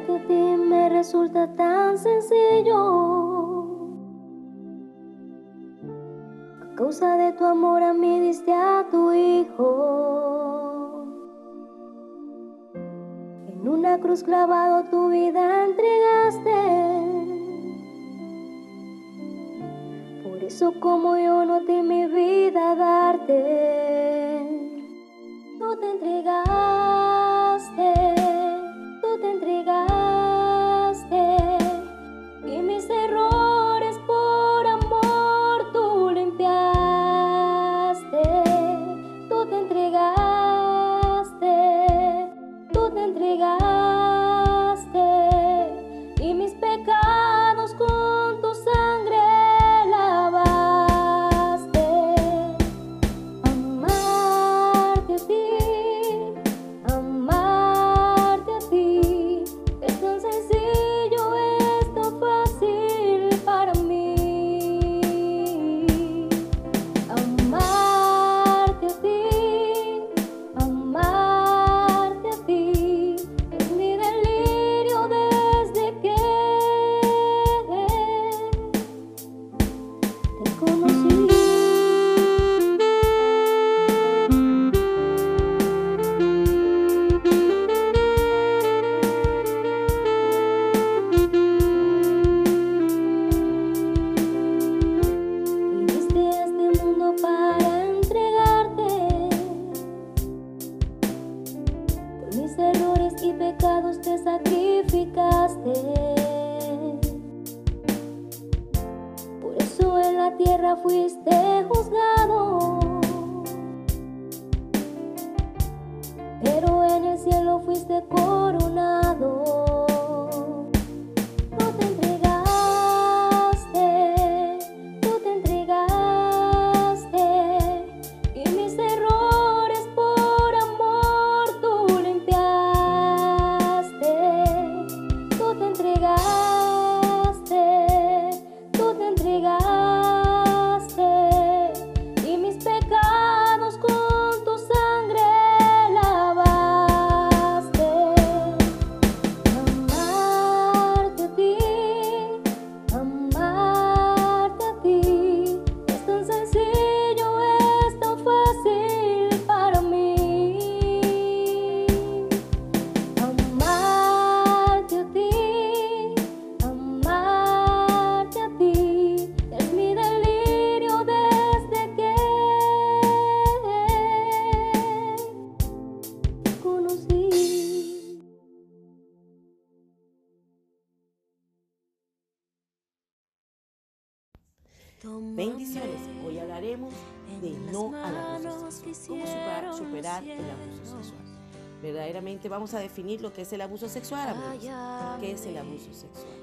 Amarte a ti me resulta tan sencillo. A causa de tu amor a mí diste a tu hijo. En una cruz clavado tu vida entregaste. Por eso como yo no te mi vida darte. Tú te entregaste, Bendiciones. Hoy hablaremos de no al abuso sexual. Cómo superar, el abuso sexual. Verdaderamente vamos a definir lo que es el abuso sexual, amigos. ¿Qué es el abuso sexual?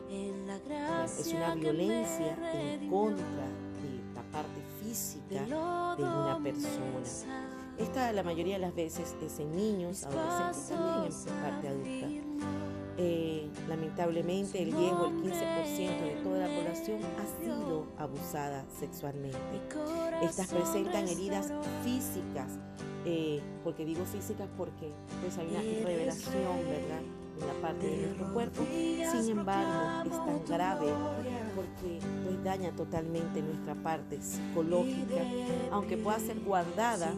Es una violencia en contra de la parte física de una persona. Esta la mayoría de las veces es en niños, adolescentes, también en parte adulta. Eh, lamentablemente el 10 o el 15% de toda la población ha sido abusada sexualmente. Estas presentan heridas físicas, eh, porque digo físicas porque pues hay una revelación, ¿verdad? En la parte de nuestro cuerpo. Sin embargo, es tan grave porque pues daña totalmente nuestra parte psicológica, aunque pueda ser guardada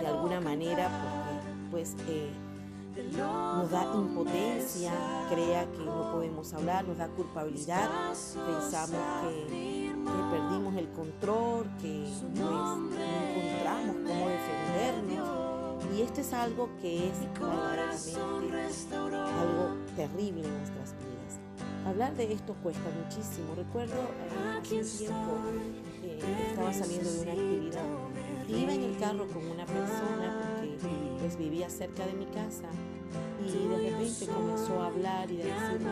de alguna manera, porque pues eh, nos da impotencia, crea que no podemos hablar, nos da culpabilidad, pensamos que, que perdimos el control, que pues, no encontramos cómo defendernos. Y esto es algo que es verdaderamente algo terrible en nuestras vidas. Hablar de esto cuesta muchísimo. Recuerdo eh, hace un tiempo eh, estaba saliendo de una actividad y iba en el carro con una persona pues vivía cerca de mi casa y de repente comenzó a hablar y de decirme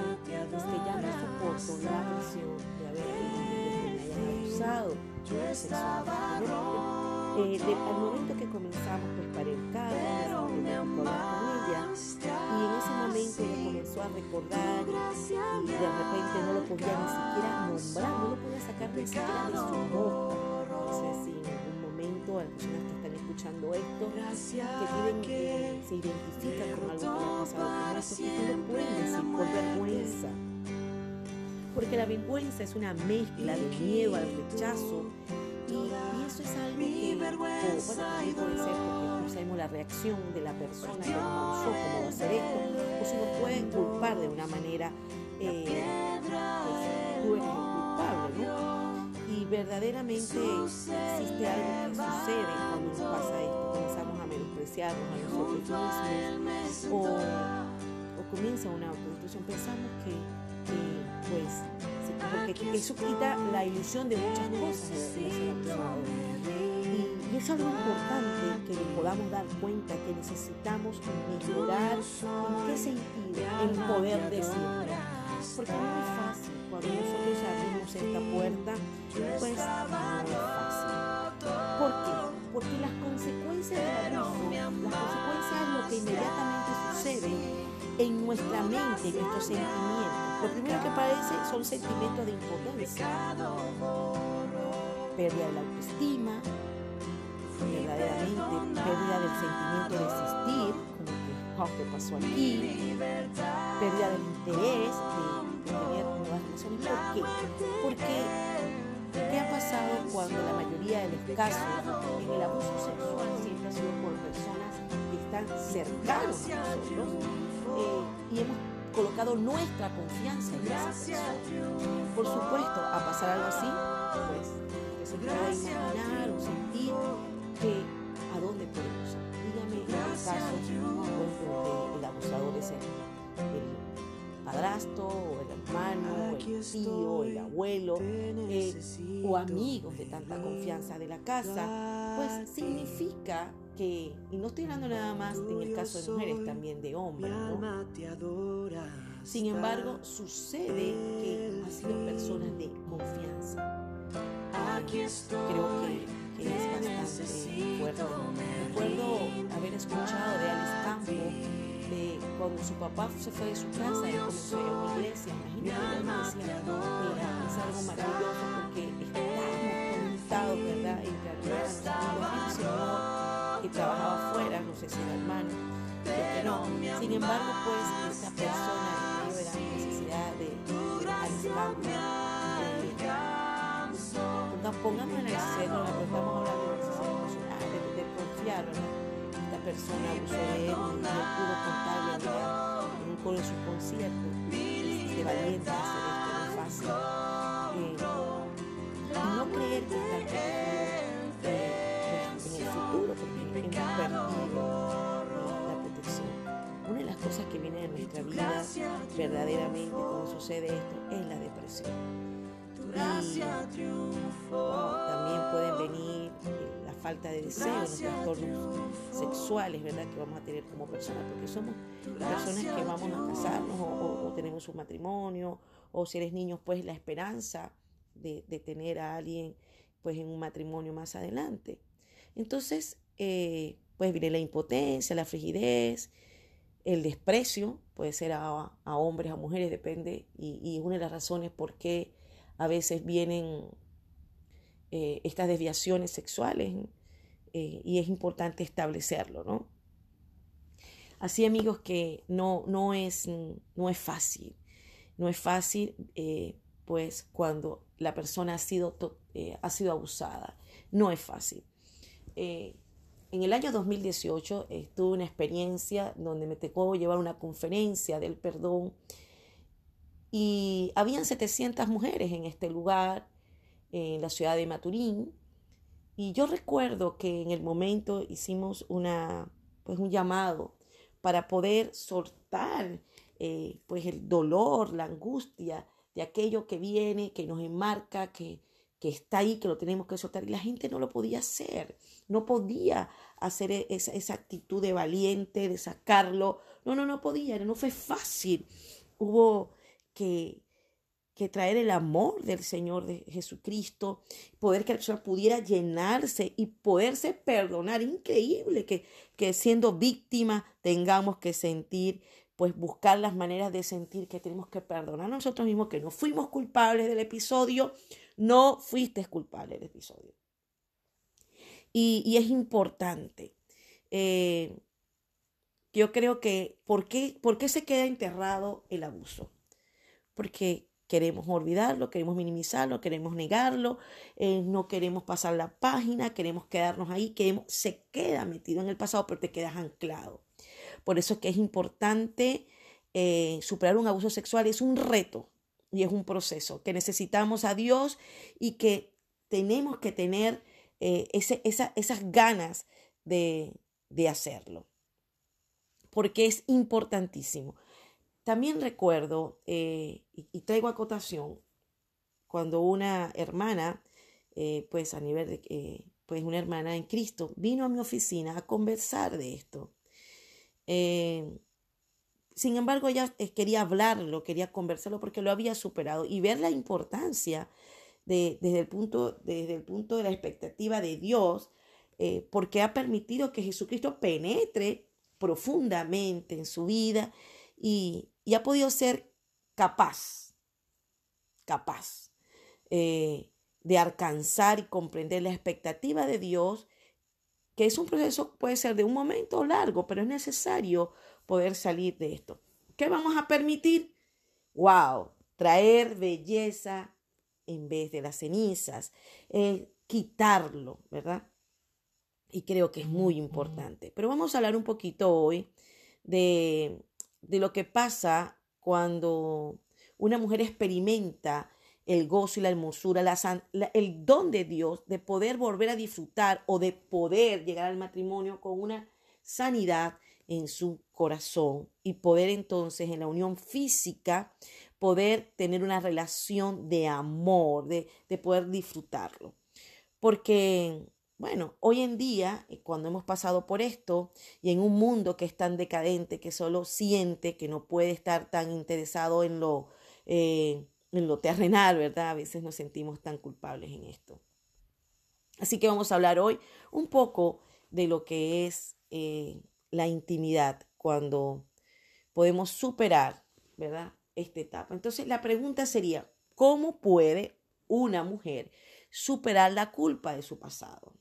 es que ya no soporto la presión de haber de que me hayan abusado sexualmente. Eh, de- al momento que comenzamos pues carro, me a hablar con ella y en ese momento ella comenzó a recordar y de repente no lo podía ni siquiera nombrar, no lo podía sacar ni siquiera de su boca. Si en algún momento a que escuchando esto, que eh, se identifican con algo que ha pasado con nuestros hijos no pueden decir por vergüenza. Porque la vergüenza es una mezcla de miedo al rechazo. Y, eso es algo que, o, bueno, puede ser porque no sabemos la reacción de la persona que nos usó cómo va a hacer esto, o si nos pueden culpar de una manera, eh, pues verdaderamente existe algo que sucede cuando nos pasa esto, comenzamos a menospreciarnos a nosotros mismos, o, comienza una autodestrucción, pensamos que, pues porque eso quita la ilusión de muchas cosas y, y, es algo importante que podamos dar cuenta que necesitamos mejorar. En qué sentido, en poder decir. Porque no es fácil, cuando nosotros abrimos esta puerta, pues no es fácil. ¿Por qué? Porque las consecuencias del abuso, las consecuencias es lo que inmediatamente sucede en nuestra mente, en nuestros sentimientos lo primero que aparece son sentimientos de impotencia, pérdida de la autoestima, verdaderamente pérdida del sentimiento de existir, como que, ¿qué pasó aquí? Pérdida del interés de, ¿Por qué? Porque ¿qué ha pasado cuando la mayoría de los casos en el abuso sexual siempre ha sido por personas que están cercanos a nosotros eh, y hemos colocado nuestra confianza en esa persona. Por supuesto, a pasar algo así, pues que se pueda imaginar o sentir que a dónde podemos ir. Dígame en el caso, pues, el abusador es el padrastro, o el hermano, el tío, el abuelo, eh, o amigos de tanta confianza de la casa, pues significa que, y no estoy hablando nada más en el caso de mujeres, también de hombres, ¿no? Sin embargo, sucede que ha sido personas de confianza. creo que, que, es bastante fuerte. Recuerdo haber escuchado de Alice Campo de cuando su papá se fue de su casa y comenzó a ir a una iglesia. Imagínate iglesia, era, es algo maravilloso porque estamos conectados, ¿verdad? Entre hermanos, Señor que trabajaba afuera, no sé si era hermano, que no. Sin embargo, pues esta persona en de la necesidad de, de eh, en el centro, pero estamos hablando de necesidad de confiar, ¿verdad? Persona abusó de él y no pudo contarle en un coro de su concierto, de valiente hacer esto, no fácil. Eh, y no creer que está la protección. Una de las cosas que viene de nuestra vida verdaderamente cuando sucede esto es la depresión. también pueden venir falta de deseo, los trastornos sexuales, ¿verdad? Que vamos a tener como personas, porque somos personas que vamos a casarnos o, tenemos un matrimonio, o si eres niño, pues la esperanza de, de tener a alguien pues en un matrimonio más adelante. Entonces, eh, pues viene la impotencia, la frigidez, el desprecio, puede ser a, hombres, a mujeres, depende, y, es una de las razones por qué a veces vienen eh, estas desviaciones sexuales eh, y es importante establecerlo, ¿no? Así amigos que no, no, es, no es fácil, no es fácil pues cuando la persona ha sido, ha sido abusada, no es fácil. En el año 2018 eh, tuve una experiencia donde me tocó llevar una conferencia del perdón y habían 700 mujeres en este lugar, en la ciudad de Maturín. Y yo recuerdo que en el momento hicimos una, pues un llamado para poder soltar eh, pues el dolor, la angustia de aquello que viene, que nos enmarca, que, que está ahí, que lo tenemos que soltar. Y la gente no lo podía hacer, no podía hacer e-, esa, esa actitud de valiente, de sacarlo. No, no, no podía, no fue fácil. Hubo que, que traer el amor del Señor de Jesucristo, poder que la persona pudiera llenarse y poderse perdonar. Increíble que, que siendo víctima tengamos que sentir pues buscar las maneras de sentir que tenemos que perdonar a nosotros mismos, que no fuimos culpables del episodio, no fuiste culpable del episodio. Y, es importante. Eh, yo creo que, ¿por qué, ¿por qué se queda enterrado el abuso? Porque queremos olvidarlo, queremos minimizarlo, queremos negarlo, eh, no queremos pasar la página, queremos quedarnos ahí, queremos, se queda metido en el pasado, pero te quedas anclado. Por eso es que es importante eh, superar un abuso sexual, es un reto y es un proceso que necesitamos a Dios y que tenemos que tener eh, esas ganas de, de hacerlo, porque es importantísimo. También recuerdo, eh, y, traigo acotación, cuando una hermana, eh, pues a nivel de, eh, pues una hermana en Cristo, vino a mi oficina a conversar de esto. sin embargo, ella quería hablarlo, quería conversarlo porque lo había superado y ver la importancia de, desde, el punto, desde el punto de la expectativa de Dios, porque ha permitido que Jesucristo penetre profundamente en su vida y, y ha podido ser capaz, capaz eh, de alcanzar y comprender la expectativa de Dios, que es un proceso, puede ser de un momento largo, pero es necesario poder salir de esto. ¿Qué vamos a permitir? ¡Wow! Traer belleza en vez de las cenizas, eh, quitarlo, ¿verdad? Y creo que es muy importante. Pero vamos a hablar un poquito hoy de de lo que pasa cuando una mujer experimenta el gozo y la hermosura, el don de Dios de poder volver a disfrutar o de poder llegar al matrimonio con una sanidad en su corazón y poder entonces en la unión física poder tener una relación de amor, de, de poder disfrutarlo. Porque bueno, hoy en día, eh, cuando hemos pasado por esto y en un mundo que es tan decadente, que solo siente, que no puede estar tan interesado en lo, eh, en lo terrenal, ¿verdad? A veces nos sentimos tan culpables en esto. Así que vamos a hablar hoy un poco de lo que es eh, la intimidad cuando podemos superar, ¿verdad? Esta etapa. Entonces la pregunta sería, ¿cómo puede una mujer superar la culpa de su pasado?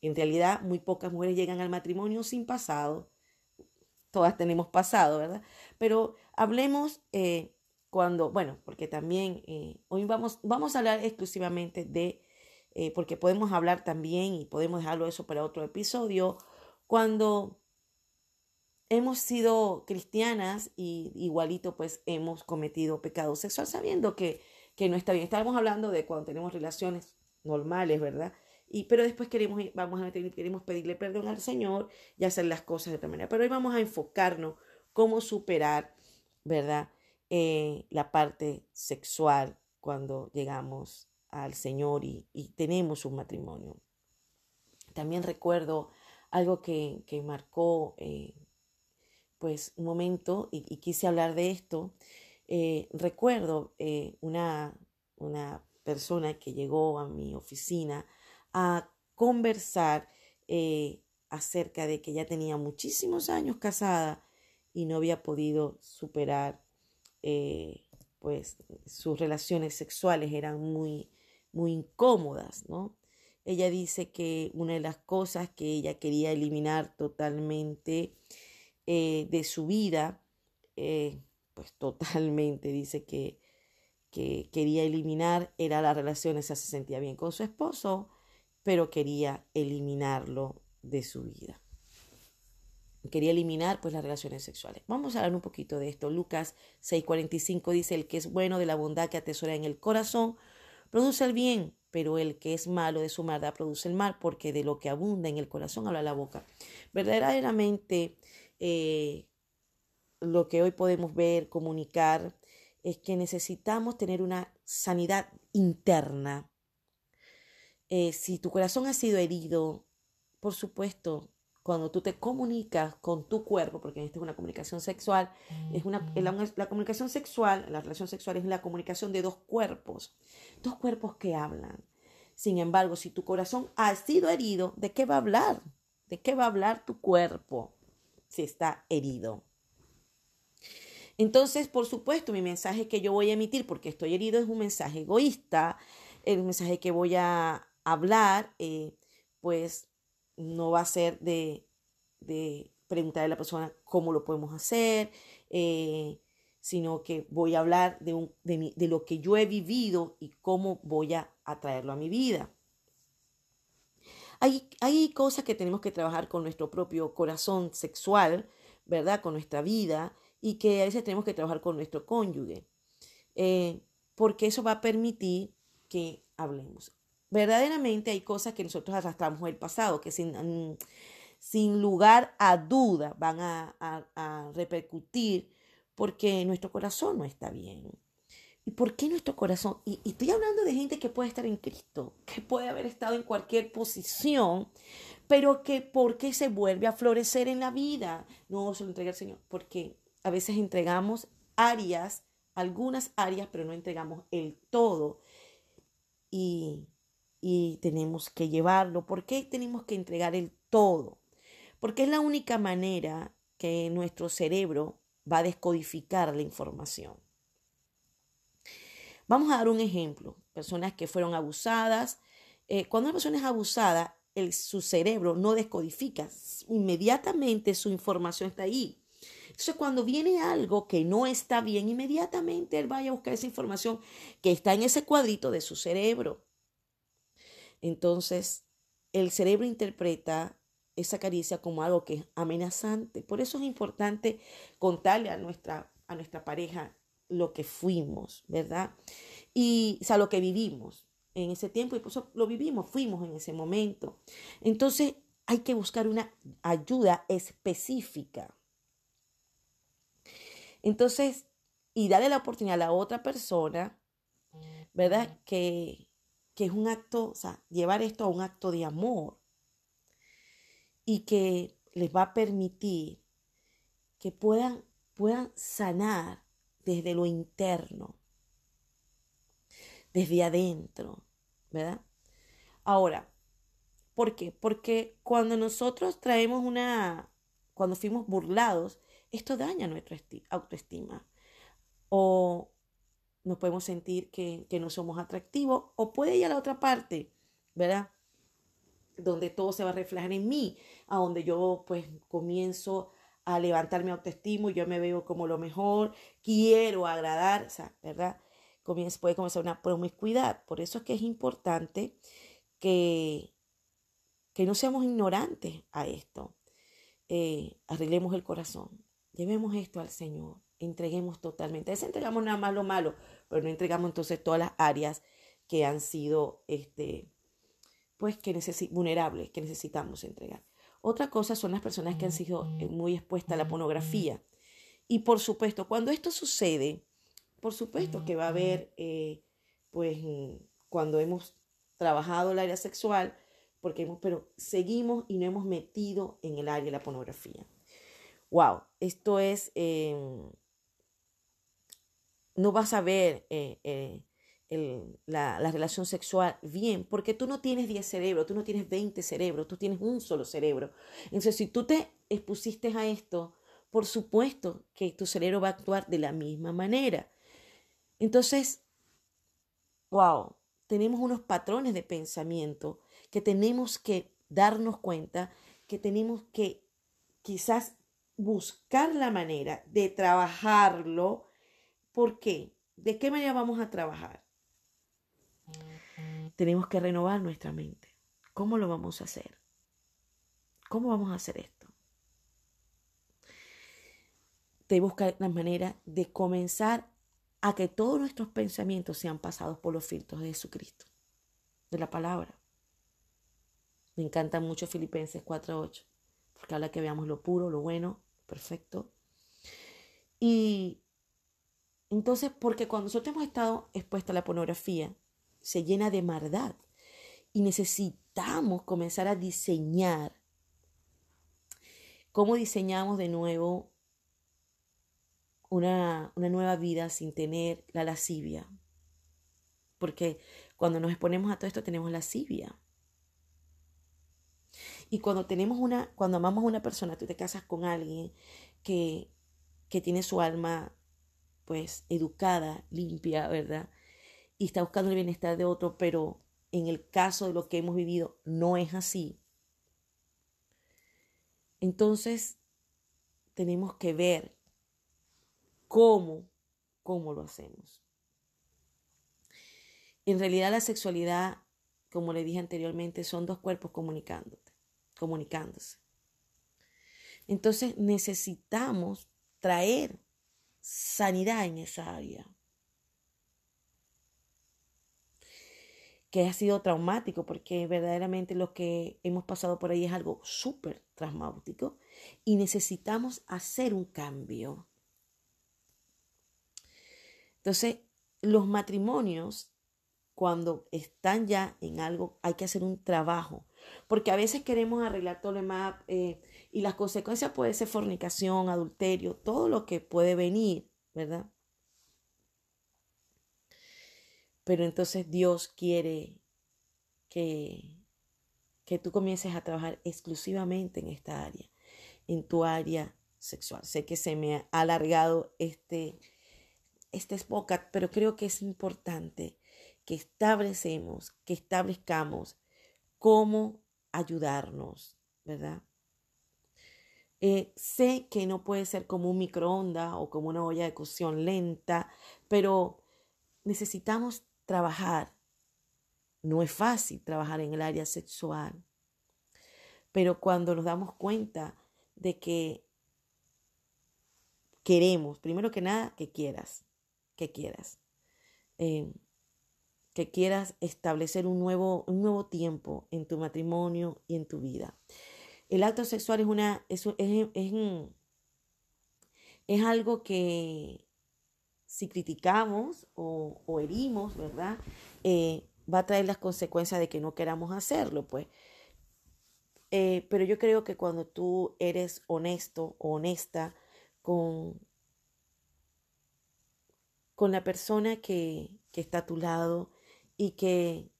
En realidad, muy pocas mujeres llegan al matrimonio sin pasado. Todas tenemos pasado, ¿verdad? Pero hablemos eh, cuando, bueno, porque también eh, hoy vamos, vamos a hablar exclusivamente de, eh, porque podemos hablar también y podemos dejarlo eso para otro episodio, cuando hemos sido cristianas y igualito pues hemos cometido pecado sexual sabiendo que, que no está bien. Estamos hablando de cuando tenemos relaciones normales, ¿verdad? Pero después queremos, vamos a queremos pedirle perdón al Señor y hacer las cosas de otra manera. Pero hoy vamos a enfocarnos cómo superar, ¿verdad? Eh, la parte sexual cuando llegamos al Señor y, tenemos un matrimonio. También recuerdo algo que, que marcó eh, pues un momento y, quise hablar de esto. Eh, recuerdo una, una persona que llegó a mi oficina a conversar eh, acerca de que ya tenía muchísimos años casada y no había podido superar, eh, pues sus relaciones sexuales eran muy, muy incómodas, ¿no? Ella dice que una de las cosas que ella quería eliminar totalmente eh, de su vida, pues totalmente dice que, que quería eliminar era las relaciones, se sentía bien con su esposo, pero quería eliminarlo de su vida. Quería eliminar pues las relaciones sexuales. Vamos a hablar un poquito de esto. Lucas 6:45 dice, el que es bueno de la bondad que atesora en el corazón, produce el bien, pero el que es malo de su maldad produce el mal, porque de lo que abunda en el corazón habla la boca. Verdaderamente eh, lo que hoy podemos ver, comunicar, es que necesitamos tener una sanidad interna eh, si tu corazón ha sido herido, por supuesto, cuando tú te comunicas con tu cuerpo, porque esta es una comunicación sexual, es una, la, comunicación sexual, la relación sexual es la comunicación de dos cuerpos, dos cuerpos que hablan. Sin embargo, si tu corazón ha sido herido, ¿de qué va a hablar? ¿De qué va a hablar tu cuerpo si está herido? Entonces, por supuesto, mi mensaje que yo voy a emitir porque estoy herido es un mensaje egoísta, el mensaje que voy a hablar, eh, pues no va a ser de, de, preguntarle a la persona cómo lo podemos hacer, eh, sino que voy a hablar de, un, de, de, lo que yo he vivido y cómo voy a atraerlo a mi vida. Hay, hay cosas que tenemos que trabajar con nuestro propio corazón sexual, ¿verdad? Con nuestra vida y que a veces tenemos que trabajar con nuestro cónyuge, eh, porque eso va a permitir que hablemos. Verdaderamente hay cosas que nosotros arrastramos del pasado, que sin, mm, sin lugar a duda van a, a repercutir porque nuestro corazón no está bien. ¿Y por qué nuestro corazón? Y, estoy hablando de gente que puede estar en Cristo, que puede haber estado en cualquier posición, pero que ¿por qué se vuelve a florecer en la vida? No se lo entrega al Señor, porque a veces entregamos áreas, algunas áreas, pero no entregamos el todo. Y, y tenemos que llevarlo. ¿Por qué tenemos que entregar el todo? Porque es la única manera que nuestro cerebro va a descodificar la información. Vamos a dar un ejemplo. Personas que fueron abusadas. Eh, cuando una persona es abusada, el, su cerebro no descodifica. Inmediatamente su información está ahí. Entonces, cuando viene algo que no está bien, inmediatamente él vaya a buscar esa información que está en ese cuadrito de su cerebro. Entonces, el cerebro interpreta esa caricia como algo que es amenazante. Por eso es importante contarle a nuestra, a nuestra pareja lo que fuimos, ¿verdad? Y, o sea, lo que vivimos en ese tiempo y por eso lo vivimos, fuimos en ese momento. Entonces, hay que buscar una ayuda específica. Entonces, y darle la oportunidad a la otra persona, ¿verdad? Que, que es un acto, o sea, llevar esto a un acto de amor y que les va a permitir que puedan, puedan sanar desde lo interno, desde adentro, ¿verdad? Ahora, ¿por qué? Porque cuando nosotros traemos una, cuando fuimos burlados, esto daña nuestra autoestima. O nos podemos sentir que, que no somos atractivos, o puede ir a la otra parte, ¿verdad? Donde todo se va a reflejar en mí, a donde yo pues comienzo a levantar mi autoestima, yo me veo como lo mejor, quiero agradar, o sea, ¿verdad? Comienza, puede comenzar una promiscuidad. Por eso es que es importante que, que no seamos ignorantes a esto. Eh, arreglemos el corazón, llevemos esto al Señor, entreguemos totalmente. A veces entregamos nada más lo malo, pero no entregamos entonces todas las áreas que han sido, este, pues, que vulnerables, que necesitamos entregar. Otra cosa son las personas que han sido eh, muy expuestas a la pornografía. Y por supuesto, cuando esto sucede, por supuesto que va a haber, eh, pues, mm, cuando hemos trabajado el área sexual, porque hemos, pero seguimos y no hemos metido en el área de la pornografía. Wow, esto es, em, no vas a ver eh, la, relación sexual bien, porque tú no tienes 10 cerebros, tú no tienes 20 cerebros, tú tienes un solo cerebro. Entonces, si tú te expusiste a esto, por supuesto que tu cerebro va a actuar de la misma manera. Entonces, wow, tenemos unos patrones de pensamiento que tenemos que darnos cuenta, que tenemos que quizás buscar la manera de trabajarlo. ¿Por qué? ¿De qué manera vamos a trabajar? Tenemos que renovar nuestra mente. ¿Cómo lo vamos a hacer? ¿Cómo vamos a hacer esto? De buscar la manera de comenzar a que todos nuestros pensamientos sean pasados por los filtros de Jesucristo, de la palabra. Me encanta mucho Filipenses 4.8, porque habla que veamos lo puro, lo bueno, perfecto. Y entonces, porque cuando nosotros hemos estado expuestos a la pornografía, se llena de maldad. Y necesitamos comenzar a diseñar. ¿Cómo diseñamos de nuevo una, una nueva vida sin tener la lascivia? Porque cuando nos exponemos a todo esto tenemos lascivia. Y cuando tenemos una, cuando amamos a una persona, tú te casas con alguien que, que tiene su alma pues educada, limpia, ¿verdad? y está buscando el bienestar de otro, pero en el caso de lo que hemos vivido no es así. Entonces, tenemos que ver cómo, cómo lo hacemos. En realidad la sexualidad, como le dije anteriormente, son dos cuerpos comunicándose. Entonces necesitamos traer sanidad en esa área. que ha sido traumático, porque verdaderamente lo que hemos pasado por ahí es algo súper traumático y necesitamos hacer un cambio. Entonces, los matrimonios, cuando están ya en algo, hay que hacer un trabajo, porque a veces queremos arreglar todo lo demás eh, y las consecuencias puede ser fornicación, adulterio, todo lo que puede venir, ¿verdad? Pero entonces Dios quiere que, que tú comiences a trabajar exclusivamente en esta área, en tu área sexual. Sé que se me ha alargado este, este pero creo que es importante que establecemos, que establezcamos cómo ayudarnos, ¿verdad? Eh, sé que no puede ser como un microondas o como una olla de cocción lenta, pero necesitamos trabajar. No es fácil trabajar en el área sexual, pero cuando nos damos cuenta de que queremos, primero que nada, que quieras, que quieras, eh, que quieras establecer un nuevo, un nuevo tiempo en tu matrimonio y en tu vida. El acto sexual es una, es, es, es algo que, si criticamos o, herimos, ¿verdad? Eh, va a traer las consecuencias de que no queramos hacerlo, pues. Eh, pero yo creo que cuando tú eres honesto o honesta con, con la persona que, que está a tu lado y que,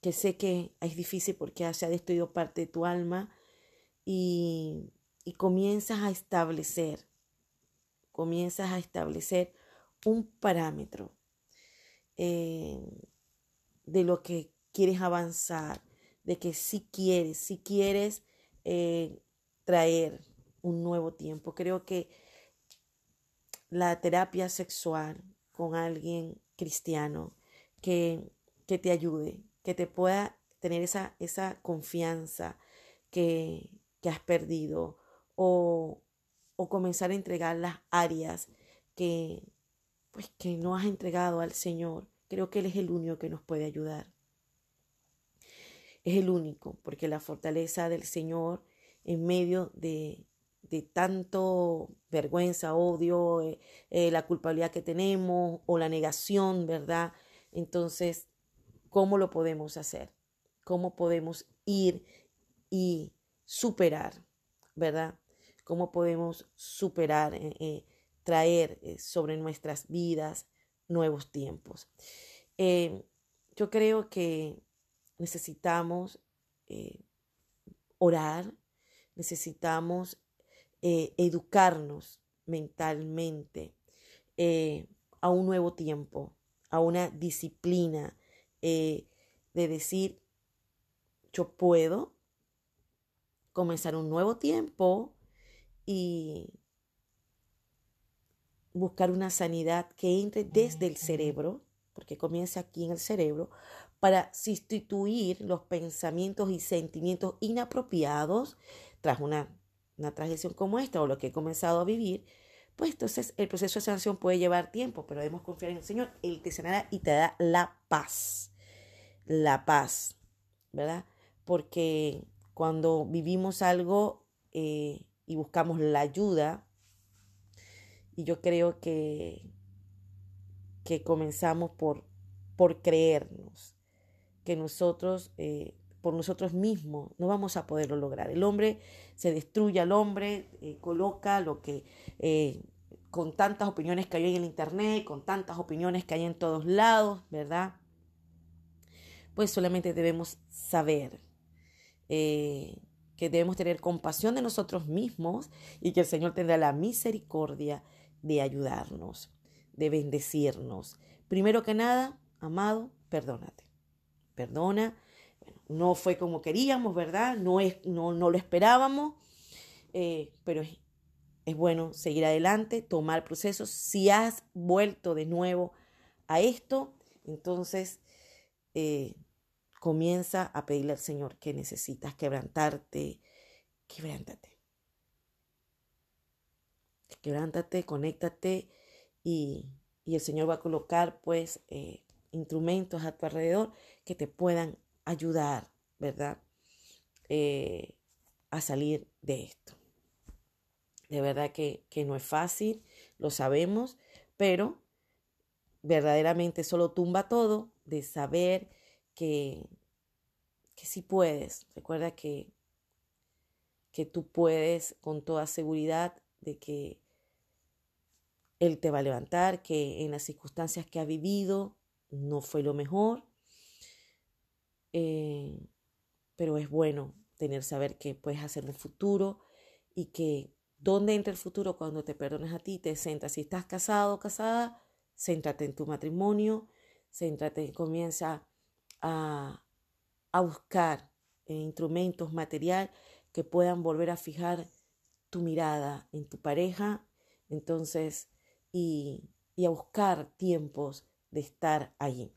que sé que es difícil porque se ha destruido parte de tu alma y, y comienzas a establecer comienzas a establecer un parámetro eh, de lo que quieres avanzar, de que si quieres, si quieres eh, traer un nuevo tiempo. Creo que la terapia sexual con alguien cristiano que, que te ayude, que te pueda tener esa, esa confianza que, que has perdido o, o comenzar a entregar las áreas que pues que no has entregado al Señor. Creo que Él es el único que nos puede ayudar. Es el único, porque la fortaleza del Señor en medio de, de tanto vergüenza, odio, eh, eh, la culpabilidad que tenemos o la negación, ¿verdad? Entonces, ¿cómo lo podemos hacer? ¿Cómo podemos ir y superar, ¿verdad? cómo podemos superar, eh, traer sobre nuestras vidas nuevos tiempos. yo creo que necesitamos orar, necesitamos educarnos mentalmente a un nuevo tiempo, a una disciplina de decir, yo puedo comenzar un nuevo tiempo y buscar una sanidad que entre desde el cerebro, porque comienza aquí en el cerebro, para sustituir los pensamientos y sentimientos inapropiados tras una, una traición como esta o lo que he comenzado a vivir, pues entonces el proceso de sanación puede llevar tiempo, pero debemos confiar en el Señor, Él te sanará y te da la paz, la paz, ¿verdad? Porque cuando vivimos algo eh, y buscamos la ayuda. Y yo creo que, que comenzamos por, por creernos, que nosotros, eh, por nosotros mismos, no vamos a poderlo lograr. El hombre se destruye al hombre, eh, coloca lo que, eh, con tantas opiniones que hay en el Internet, con tantas opiniones que hay en todos lados, ¿verdad? Pues solamente debemos saber que debemos tener compasión de nosotros mismos y que el Señor tendrá la misericordia de ayudarnos, de bendecirnos. Primero que nada, amado, perdónate. Perdona. No fue como queríamos, ¿verdad? No, es, no, no lo esperábamos. eh, pero es, bueno seguir adelante, tomar procesos. Si has vuelto de nuevo a esto, entonces eh, comienza a pedirle al Señor que necesitas quebrantarte, quebrántate. Quebrántate, conéctate y, y el Señor va a colocar pues eh, instrumentos a tu alrededor que te puedan ayudar, ¿verdad? Eh, a salir de esto. De verdad que, que no es fácil, lo sabemos, pero verdaderamente solo tumba todo de saber que, que sí puedes. Recuerda que, que tú puedes con toda seguridad de que Él te va a levantar, que en las circunstancias que ha vivido no fue lo mejor, eh, pero es bueno tener saber que puedes hacer un futuro y que dónde entra el futuro cuando te perdones a ti, te centras. Si estás casado o casada, céntrate en tu matrimonio, céntrate, comienza a, a buscar instrumentos, material que puedan volver a fijar tu mirada en tu pareja, entonces, y, y a buscar tiempos de estar allí.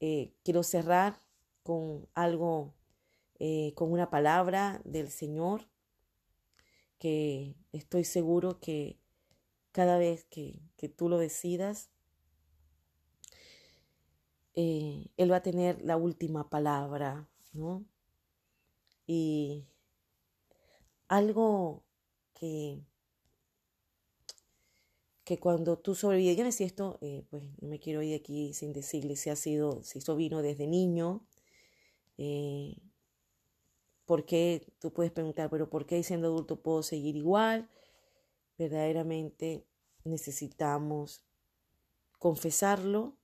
Eh, quiero cerrar con algo, eh, con una palabra del Señor, que estoy seguro que cada vez que, que tú lo decidas, eh, Él va a tener la última palabra, ¿no? Y algo que, que cuando tú sobrevives, yo no sé esto, eh, pues no me quiero ir aquí sin decirle si ha sido, si eso vino desde niño, eh, ¿por qué? Tú puedes preguntar, pero ¿por qué siendo adulto puedo seguir igual? Verdaderamente necesitamos confesarlo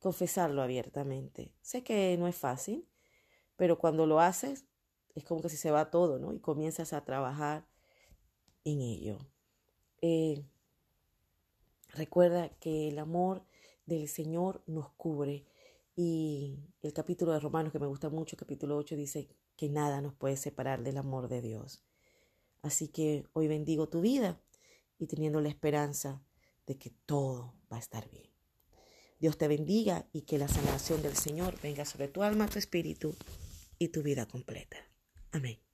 confesarlo abiertamente. Sé que no es fácil, pero cuando lo haces es como que si se va todo, ¿no? Y comienzas a trabajar en ello. Eh, recuerda que el amor del Señor nos cubre y el capítulo de Romanos que me gusta mucho, capítulo 8, dice que nada nos puede separar del amor de Dios. Así que hoy bendigo tu vida y teniendo la esperanza de que todo va a estar bien. Dios te bendiga y que la sanación del Señor venga sobre tu alma, tu espíritu y tu vida completa. Amén.